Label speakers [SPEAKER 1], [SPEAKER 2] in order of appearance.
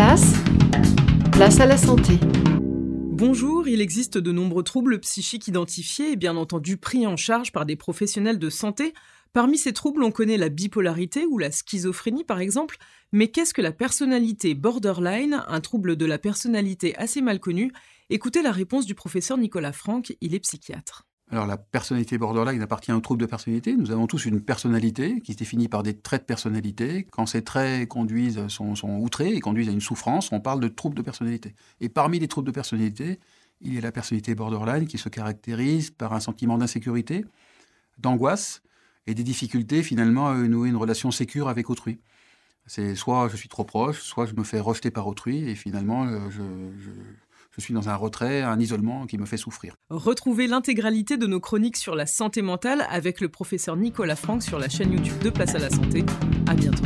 [SPEAKER 1] place, à la santé.
[SPEAKER 2] Bonjour, il existe de nombreux troubles psychiques identifiés et bien entendu pris en charge par des professionnels de santé. Parmi ces troubles, on connaît la bipolarité ou la schizophrénie par exemple, mais qu'est-ce que la personnalité borderline, un trouble de la personnalité assez mal connu? Écoutez la réponse du professeur Nicolas Franck, il est psychiatre.
[SPEAKER 3] Alors la personnalité borderline appartient au trouble de personnalité. Nous avons tous une personnalité qui se définit par des traits de personnalité. Quand ces traits conduisent, sont, outrés et conduisent à une souffrance, on parle de trouble de personnalité. Et parmi les troubles de personnalité, il y a la personnalité borderline qui se caractérise par un sentiment d'insécurité, d'angoisse et des difficultés finalement à nouer une relation sécure avec autrui. C'est soit je suis trop proche, soit je me fais rejeter par autrui et finalement euh, je je suis dans un retrait, un isolement qui me fait souffrir.
[SPEAKER 2] Retrouvez l'intégralité de nos chroniques sur la santé mentale avec le professeur Nicolas Franck sur la chaîne YouTube de Place à la Santé. À bientôt.